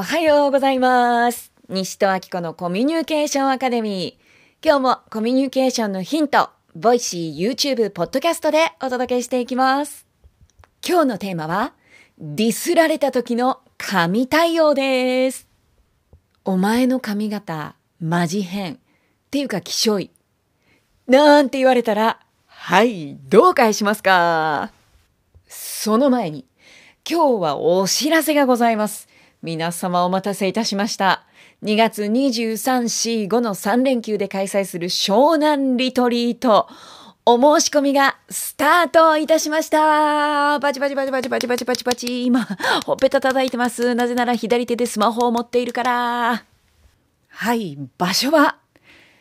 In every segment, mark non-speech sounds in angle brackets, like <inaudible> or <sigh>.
おはようございます。西任暁子のコミュニケーションアカデミー。今日もコミュニケーションのヒント、 Voicy、YouTube、ポッドキャストでお届けしていきます。今日のテーマは、ディスられた時の神対応です。お前の髪型、マジ変。っていうか、きしょい。なんて言われたら、はい、どう返しますかその前に、今日はお知らせがございます。皆様お待たせいたしました。2月23、4、5の3連休で開催する湘南リトリート。お申し込みがスタートいたしました。バチバチバチバチバチバチバチバチ。今、ほっぺた叩いてます。なぜなら左手でスマホを持っているから。はい、場所は、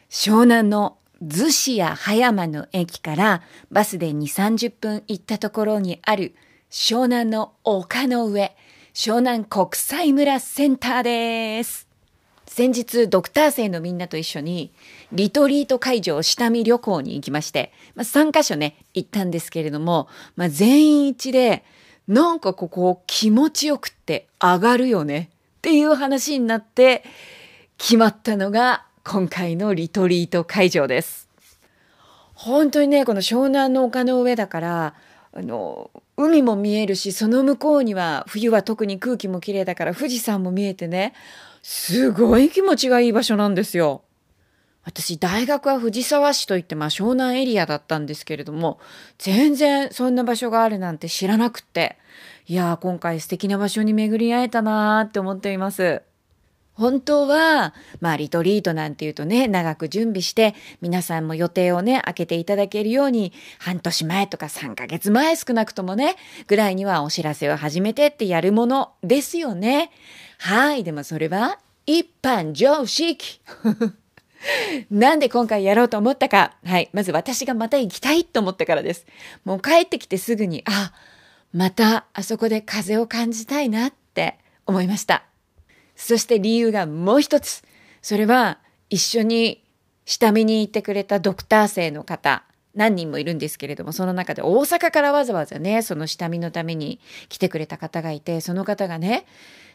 湘南の逗子や葉山の駅からバスで2、30分行ったところにある湘南の丘の上、湘南国際村センターです。先日、ドクター生のみんなと一緒に、リトリート会場下見旅行に行きまして、まあ、3カ所ね、行ったんですけれども、まあ、全員一致で、なんかここ気持ちよくって上がるよねっていう話になって、決まったのが今回のリトリート会場です。本当にね、この湘南の丘の上だから、あの、海も見えるし、その向こうには冬は特に空気も綺麗だから富士山も見えてね、すごい気持ちがいい場所なんですよ。私、大学は藤沢市といって、まあ湘南エリアだったんですけれども、全然そんな場所があるなんて知らなくって、いやー、今回素敵な場所に巡り会えたなーって思っています。本当は、まあ、リトリートなんていうとね、長く準備して、皆さんも予定をね、開けていただけるように、半年前とか3ヶ月前少なくともね、ぐらいにはお知らせを始めてってやるものですよね。はい、でもそれは、一般常識。<laughs> なんで今回やろうと思ったか。はい。まず私がまた行きたいと思ったからです。もう帰ってきてすぐに、あ、またあそこで風を感じたいなって思いました。そして理由がもう一つ。それは一緒に下見に行ってくれたドクター生の方、何人もいるんですけれども、その中で大阪からわざわざね、その下見のために来てくれた方がいて、その方がね、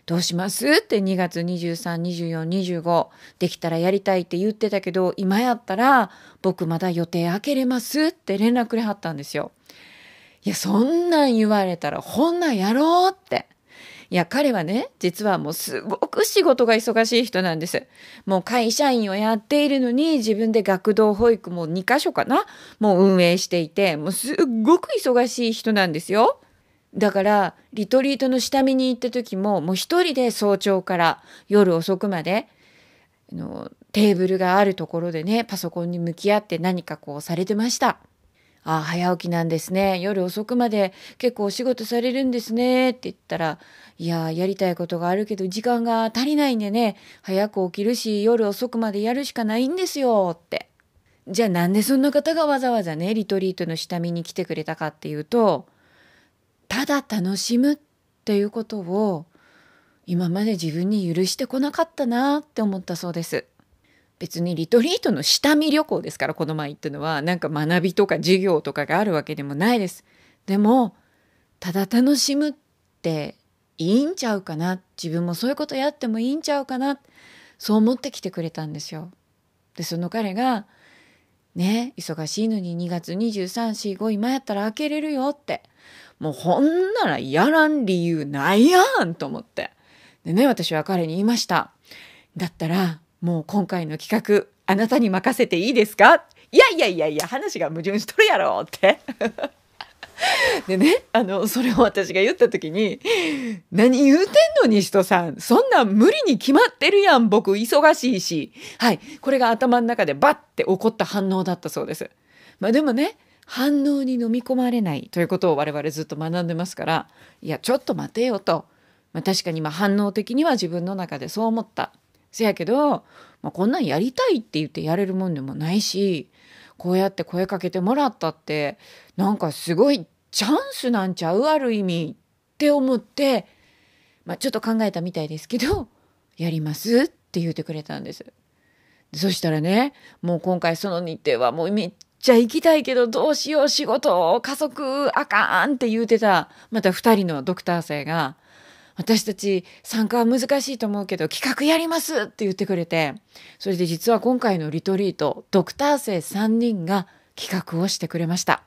どうしますって2月23、24、25できたらやりたいって言ってたけど、今やったら僕まだ予定開けれますって連絡くれはったんですよ。いや、そんなん言われたら、ほんなんやろうって。いや、彼はね、実はもうすごく仕事が忙しい人なんです。もう会社員をやっているのに、自分で学童保育も2カ所かな？もう運営していて、もうすっごく忙しい人なんですよ。だから、リトリートの下見に行った時も、もう一人で早朝から夜遅くまで、あのテーブルがあるところでね、パソコンに向き合って何かこうされてました。あ、早起きなんですね。夜遅くまで結構お仕事されるんですね。って言ったら、いや、やりたいことがあるけど時間が足りないんでね、早く起きるし、夜遅くまでやるしかないんですよ。って。じゃあなんでそんな方がわざわざね、リトリートの下見に来てくれたかっていうと、ただ楽しむっていうことを今まで自分に許してこなかったなって思ったそうです。別にリトリートの下見旅行ですからこの前行ったのはなんか学びとか授業とかがあるわけでもないです。でもただ楽しむっていいんちゃうかな？自分もそういうことやってもいいんちゃうかな？そう思ってきてくれたんですよ。でその彼がね忙しいのに2月2345今やったら開けれるよって。もうほんならやらん理由ないやんと思って。でね私は彼に言いました。だったらもう今回の企画あなたに任せていいですか？いやいやいやいや話が矛盾しとるやろって。<laughs> でねあのそれを私が言った時に「何言うてんの西戸さんそんなん無理に決まってるやん僕忙しいし」はいこれが頭の中でバッて起こった反応だったそうです。まあでもね反応に飲み込まれないということを我々ずっと学んでますからいやちょっと待てよと、まあ、確かにまあ反応的には自分の中でそう思った。せやけど、まあ、こんなんやりたいって言ってやれるもんでもないしこうやって声かけてもらったってなんかすごいチャンスなんちゃうある意味って思って、まあ、ちょっと考えたみたいですけど <laughs> やりますって言ってくれたんです。そしたらねもう今回その日程はもうめっちゃ行きたいけどどうしよう仕事家族あかんって言うてたまた2人のドクター生が私たち参加は難しいと思うけど企画やりますって言ってくれて、それで実は今回のリトリート、ドクター生3人が企画をしてくれました。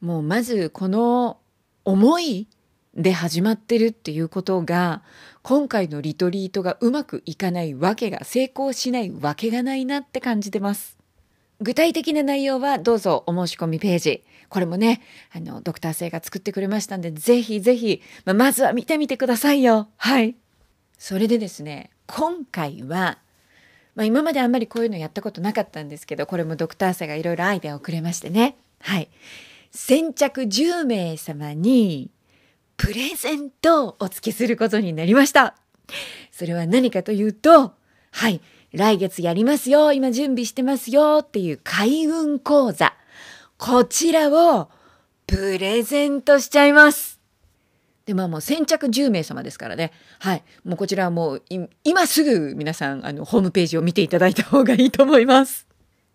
もうまずこの思いで始まってるっていうことが今回のリトリートがうまくいかないわけが成功しないわけがないなって感じてます。具体的な内容はどうぞお申し込みページ。これもね、あの、ドクター生が作ってくれましたんで、ぜひぜひ、まあ、まずは見てみてくださいよ。はい。それでですね、今回は、まあ、今まであんまりこういうのやったことなかったんですけど、これもドクター生がいろいろアイデアをくれましてね。はい。先着10名様に、プレゼントをお付けすることになりました。それは何かというと、はい。来月やりますよ、今準備してますよっていう開運講座。こちらをプレゼントしちゃいます。で、まあもう先着10名様ですからね。はい。もうこちらはもう今すぐ皆さん、あの、ホームページを見ていただいた方がいいと思います。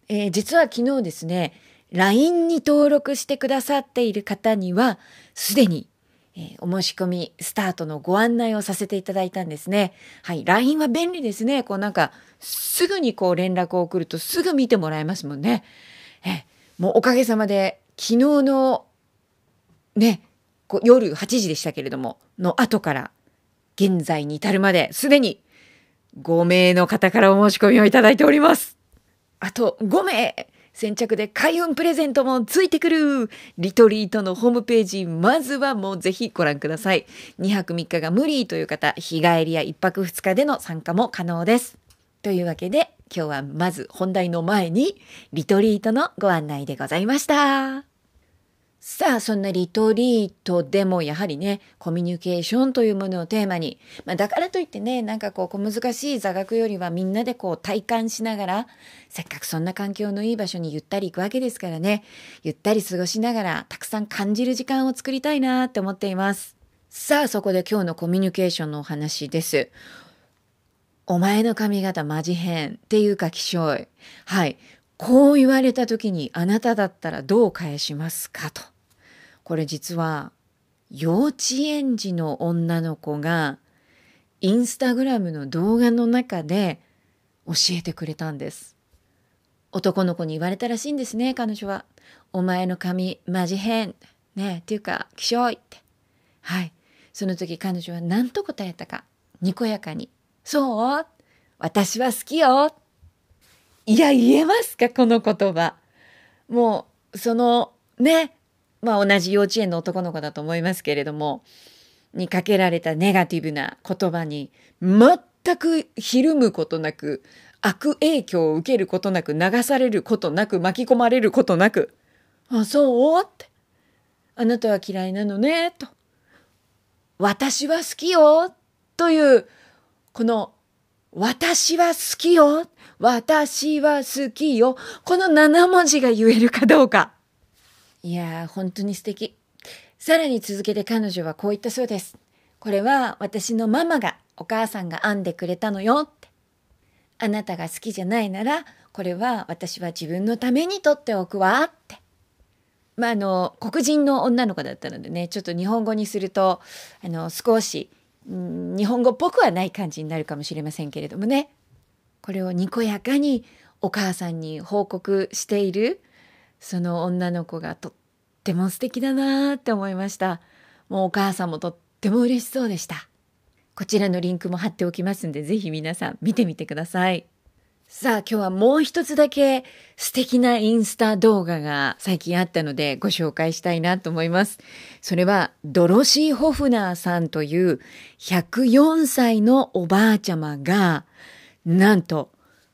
えー、実は昨日ですね、LINE に登録してくださっている方には、すでにえー、お申し込みスタートのご案内をさせていただいたんですね。はい。LINE は便利ですね。こうなんか、すぐにこう連絡を送るとすぐ見てもらえますもんね。え、もうおかげさまで、昨日の、ね、こ夜8時でしたけれども、の後から、現在に至るまで、すでに5名の方からお申し込みをいただいております。あと5名先着で開運プレゼントもついてくるリトリートのホームページ、まずはもうぜひご覧ください。2泊3日が無理という方、日帰りや1泊2日での参加も可能です。というわけで、今日はまず本題の前に、リトリートのご案内でございました。さあ、そんなリトリートでもやはりね、コミュニケーションというものをテーマに、まあ、だからといってね、なんかこう小難しい座学よりはみんなでこう体感しながら、せっかくそんな環境のいい場所にゆったり行くわけですからね、ゆったり過ごしながらたくさん感じる時間を作りたいなって思っています。さあ、そこで今日のコミュニケーションのお話です。お前の髪型マジ変っていうか気象い。はい。こう言われた時にあなただったらどう返しますかと。これ実は幼稚園児の女の子がインスタグラムの動画の中で教えてくれたんです。男の子に言われたらしいんですね、彼女は。お前の髪マジ変。ねっていうか、気象いって。はい。その時彼女は何と答えたか。にこやかに。そう？私は好きよ。いや、言えますか？この言葉。もう、その、ね、まあ同じ幼稚園の男の子だと思いますけれども、にかけられたネガティブな言葉に全くひるむことなく、悪影響を受けることなく、流されることなく、巻き込まれることなく、あ、そう？って。あなたは嫌いなのね、と。私は好きよ、という、この、私は好きよ、私は好きよ、この7文字が言えるかどうか。いやー、本当に素敵。さらに続けて彼女はこう言ったそうです。これは私のママが、お母さんが編んでくれたのよって。あなたが好きじゃないなら、これは私は自分のために取っておくわって。まあ、あの、黒人の女の子だったのでね、ちょっと日本語にすると、あの、少し、ん、日本語っぽくはない感じになるかもしれませんけれどもね。これをにこやかにお母さんに報告しているその女の子がとっても素敵だなって思いました。もうお母さんもとっても嬉しそうでした。こちらのリンクも貼っておきますんで、是非皆さん見てみてください。さあ今日はもう一つだけ素敵なインスタ動画が最近あったのでご紹介したいなと思います。それはドロシー・ホフナーさんという104歳のおばあちゃまがなんと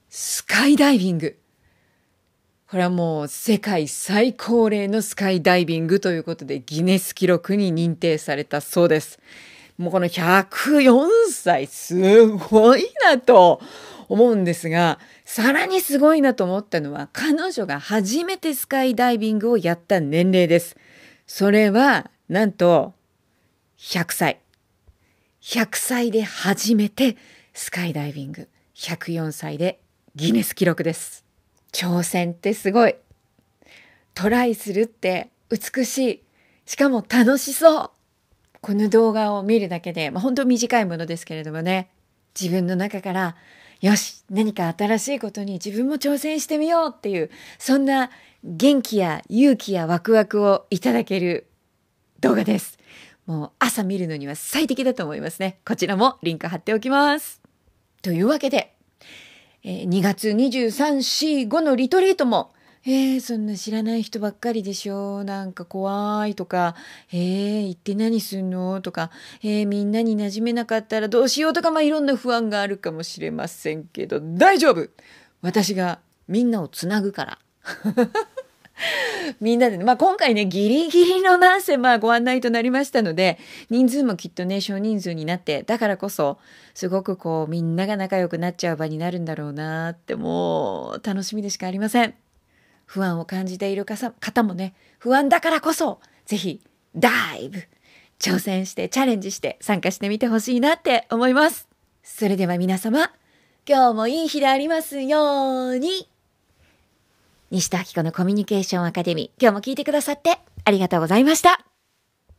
スカイダイビングこれはもう世界最高齢のスカイダイビングということでギネス記録に認定されたそうです。もうこの104歳すごいなと思うんですが、さらにすごいなと思ったのは彼女が初めてスカイダイビングをやった年齢です。それはなんと100歳。100歳で初めてスカイダイビング。104歳でギネス記録です。挑戦ってすごい。トライするって美しい。しかも楽しそう。この動画を見るだけで、まあ、本当短いものですけれどもね、自分の中から、よし、何か新しいことに自分も挑戦してみようっていう、そんな元気や勇気やワクワクをいただける動画です。もう朝見るのには最適だと思いますね。こちらもリンク貼っておきます。というわけで、え、2月23、4、5のリトリートも、えー、そんな知らない人ばっかりでしょなんか怖いとか、えー、行って何すんのとか、えー、みんなに馴染めなかったらどうしようとか、まあ、いろんな不安があるかもしれませんけど、大丈夫私がみんなをつなぐから。<laughs> みんなで、ね、まあ、今回ね、ギリギリのなんせ、まあ、ご案内となりましたので、人数もきっとね、少人数になって、だからこそ、すごくこう、みんなが仲良くなっちゃう場になるんだろうなって、もう、楽しみでしかありません。不安を感じている方もね、不安だからこそ、是非、ダイブ、挑戦して、チャレンジして参加してみてほしいなって思います。それでは皆様、今日もいい日でありますように。西田明子のコミュニケーションアカデミー、今日も聞いてくださってありがとうございました。